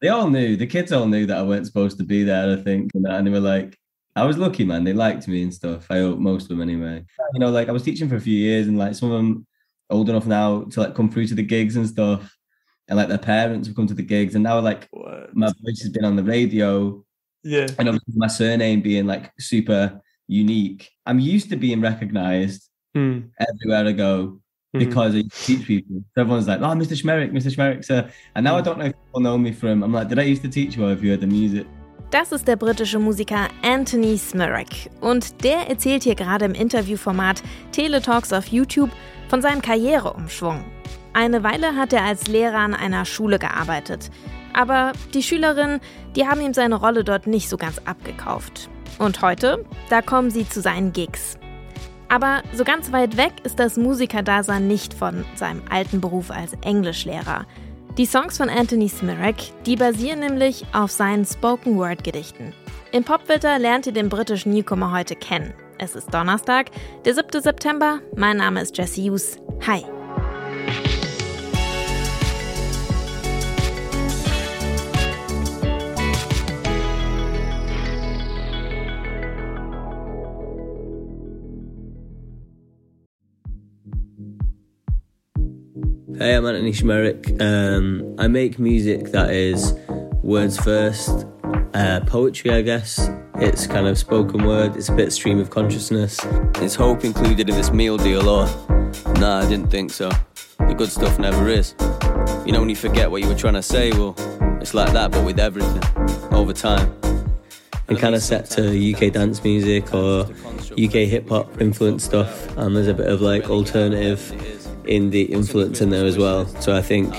they all knew. The kids all knew that I weren't supposed to be there. I think, and, they were like, I was lucky, man. They liked me and stuff. I hope most of them anyway. You know, like I was teaching for a few years, and like some of them old enough now to like come through to the gigs and stuff, and like their parents have come to the gigs, and now like What? my voice has been on the radio, Yeah. and obviously my surname being like super unique. I'm used to being recognized Hmm. everywhere I go Mhm. because I teach people. So everyone's like, "Oh, Mr. Schmerich, Mr. Schmerich, sir." And now I don't know if people know me from. I'm like, "Did I used to teach you or have you heard the music?" Das ist der britische Musiker Anthony Smirek. Und der erzählt hier gerade im Interviewformat Teletalks auf YouTube von seinem Karriereumschwung. Eine Weile hat er als Lehrer an einer Schule gearbeitet. Aber die Schülerinnen, die haben ihm seine Rolle dort nicht so ganz abgekauft. Und heute, da kommen sie zu seinen Gigs. Aber so ganz weit weg ist das Musikerdasein nicht von seinem alten Beruf als Englischlehrer. Die Songs von Anthony Smirek, die basieren nämlich auf seinen Spoken-Word-Gedichten. Im Popfilter lernt ihr den britischen Newcomer heute kennen. Es ist Donnerstag, der 7. September. Mein Name ist Jesse Hughes. Hi. Hey, I'm Antony Szmierek. Um, I make music that is words first, uh, poetry, I guess. It's kind of spoken word, it's a bit stream of consciousness. Is hope included in this meal deal or? Nah, I didn't think so. The good stuff never is. You know when you forget what you were trying to say, well, it's like that but with everything. Over time. And kind of set to UK dance music or UK hip hop influence stuff. And there's a bit of like alternative indie influence in there as well. So I think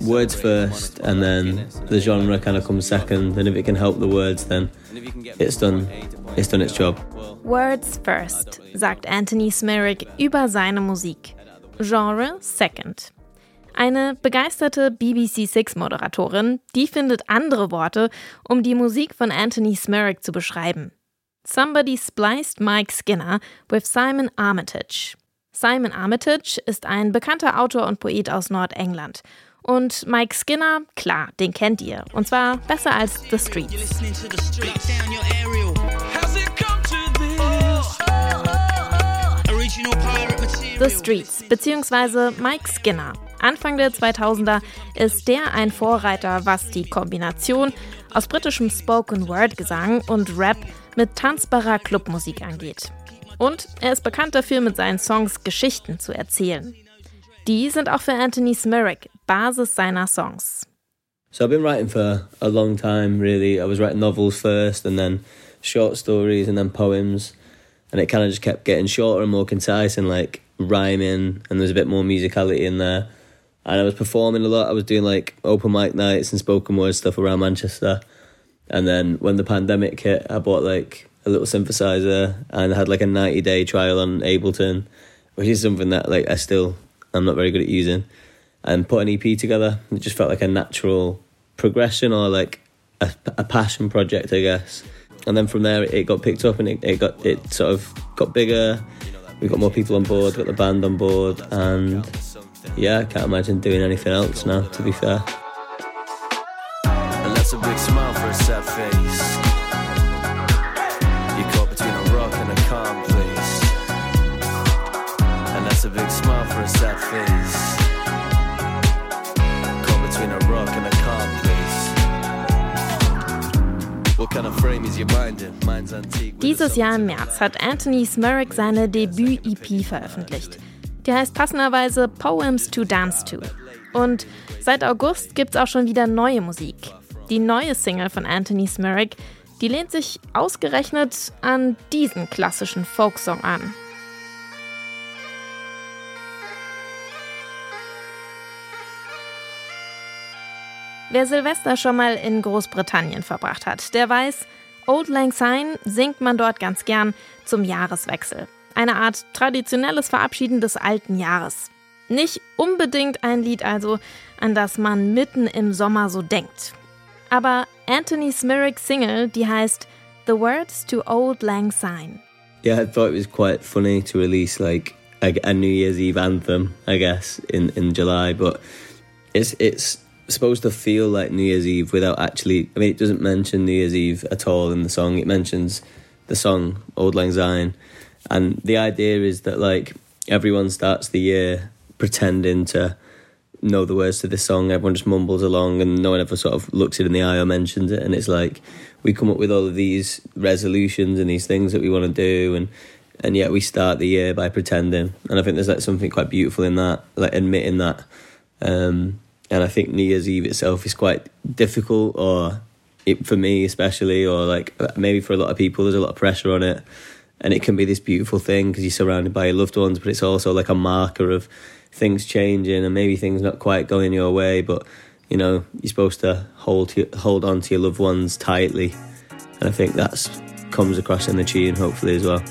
words first and then the genre kind of comes second. And if it can help the words, then it's done. It's done its job. Words first, sagt Anthony Smirek über seine Musik. Genre second. Eine begeisterte BBC Six-Moderatorin, die findet andere Worte, um die Musik von Anthony Smirek zu beschreiben. Somebody spliced Mike Skinner with Simon Armitage. Simon Armitage ist ein bekannter Autor und Poet aus Nordengland. Und Mike Skinner, klar, den kennt ihr. Und zwar besser als The Streets. the streets. Bzw. Mike Skinner. Anfang der 2000er ist der ein Vorreiter, was die Kombination aus britischem Spoken-Word-Gesang und Rap mit tanzbarer Clubmusik angeht. Und er ist bekannt dafür, mit seinen Songs Geschichten zu erzählen. Die sind auch für Anthony Smirek Basis seiner Songs. So I've been writing for a long time, really. I was writing novels first and then short stories and then poems. And it kind of just kept getting shorter and more concise and like rhyming, and there's a bit more musicality in there. And I was performing a lot. I was doing like open mic nights and spoken word stuff around Manchester. And then when the pandemic hit, I bought like a little synthesizer and I had like a 90 day trial on Ableton, which is something that like I still I'm not very good at using. And put an EP together. It just felt like a natural progression or like a, a passion project, I guess. And then from there, it got picked up and it, it got it sort of got bigger. We got more people on board, got the band on board, and yeah, I can't imagine doing anything else now. To be fair. Face. Caught between a rock and a calm place. What kind of frame is your mind in? Mine's antique. Dieses Jahr im März hat Anthony Smirek seine Debüt-EP veröffentlicht. Die heißt passenderweise Poems to Dance to. Und seit August gibt's auch schon wieder neue Musik. Die neue Single von Anthony Smirek, die lehnt sich ausgerechnet an diesen klassischen Folksong an. Wer Silvester schon mal in Großbritannien verbracht hat, der weiß, Old Lang Syne singt man dort ganz gern zum Jahreswechsel. Eine Art traditionelles Verabschieden des alten Jahres. Nicht unbedingt ein Lied also, an das man mitten im Sommer so denkt. Aber Anthony Smirrick's Single, die heißt The Words to Old Lang Syne. Yeah, I thought it was quite funny to release like a, a New Year's Eve anthem, I guess, in, in July. But it's it's supposed to feel like New Year's Eve without actually. I mean, it doesn't mention New Year's Eve at all in the song. It mentions the song Auld Lang Syne, and the idea is that like everyone starts the year pretending to know the words to this song. Everyone just mumbles along, and no one ever sort of looks it in the eye or mentions it. And it's like we come up with all of these resolutions and these things that we want to do, and and yet we start the year by pretending. And I think there's like something quite beautiful in that, like admitting that. Um, and I think New Year's Eve itself is quite difficult, or it, for me especially, or like maybe for a lot of people, there's a lot of pressure on it, and it can be this beautiful thing because you're surrounded by your loved ones, but it's also like a marker of things changing and maybe things not quite going your way, but you know you're supposed to hold to, hold on to your loved ones tightly, and I think that's comes across in the tune hopefully as well.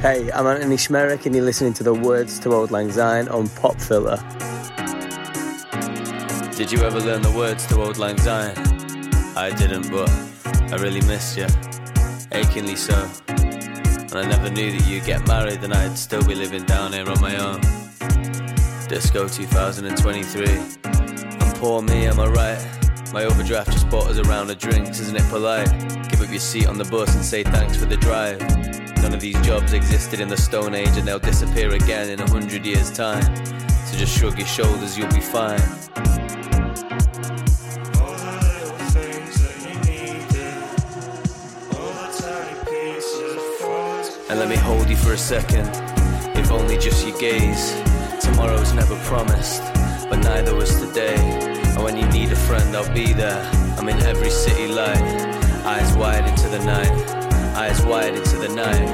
Hey, I'm Antony Szmierek and you're listening to the words to Auld Lang Syne on Pop Filter. Did you ever learn the words to Auld Lang Syne? I didn't, but I really missed you. Achingly so. And I never knew that you'd get married and I'd still be living down here on my own. Disco 2023. And poor me, am I right? My overdraft just bought us a round of drinks, isn't it polite? Give up your seat on the bus and say thanks for the drive. None of these jobs existed in the Stone Age and they'll disappear again in a hundred years' time. So just shrug your shoulders, you'll be fine. And let me hold you for a second, if only just your gaze. Tomorrow's never promised, but neither was today. And when you need a friend, I'll be there. I'm in every city light, eyes wide into the night eyes wide into the night.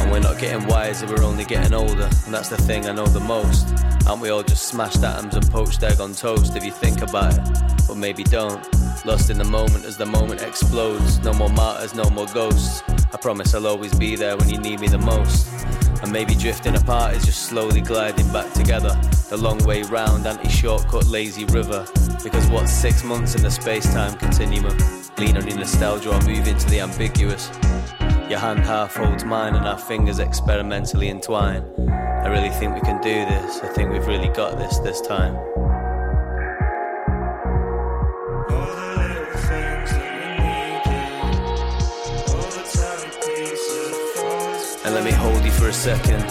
And we're not getting wiser, we're only getting older. And that's the thing I know the most. Aren't we all just smashed atoms and poached egg on toast if you think about it? But maybe don't. Lost in the moment as the moment explodes. No more martyrs, no more ghosts. I promise I'll always be there when you need me the most. And maybe drifting apart is just slowly gliding back together. The long way round, anti shortcut, lazy river. Because what's six months in the space time continuum? Lean on your nostalgia or move into the ambiguous. Your hand half holds mine and our fingers experimentally entwine. I really think we can do this. I think we've really got this this time. And let me hold you for a second,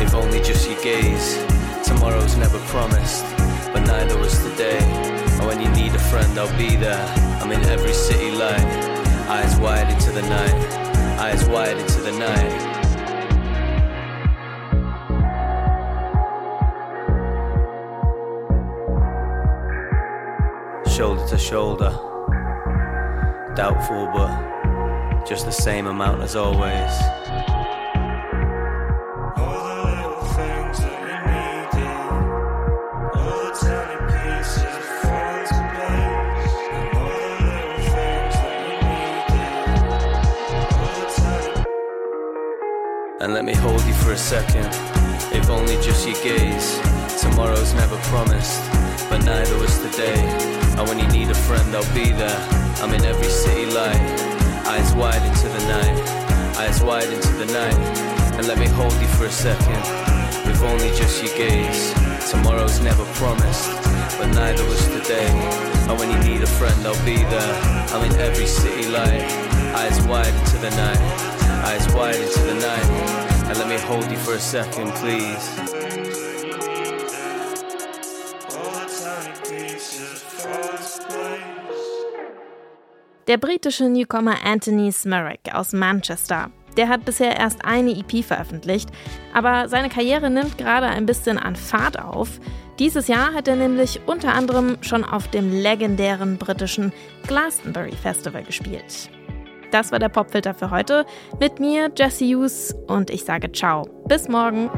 if only just your gaze. Tomorrow's never promised, but neither was today. And when you need a friend, I'll be there. I'm in every city light, eyes wide into the night, eyes wide into the night. Shoulder to shoulder, doubtful, but just the same amount as always. Second, if only just your gaze. Tomorrow's never promised, but neither was today. And when you need a friend, I'll be there. I'm in every city light, eyes wide into the night, eyes wide into the night. And let me hold you for a second, if only just your gaze. Tomorrow's never promised, but neither was today. And when you need a friend, I'll be there. I'm in every city light, eyes wide into the night eyes wide into the night. And let me hold you for a second, please. Der britische Newcomer Anthony Smurrick aus Manchester. Der hat bisher erst eine EP veröffentlicht, aber seine Karriere nimmt gerade ein bisschen an Fahrt auf. Dieses Jahr hat er nämlich unter anderem schon auf dem legendären britischen Glastonbury Festival gespielt. Das war der Popfilter für heute. Mit mir, Jesse Hughes, und ich sage ciao. Bis morgen.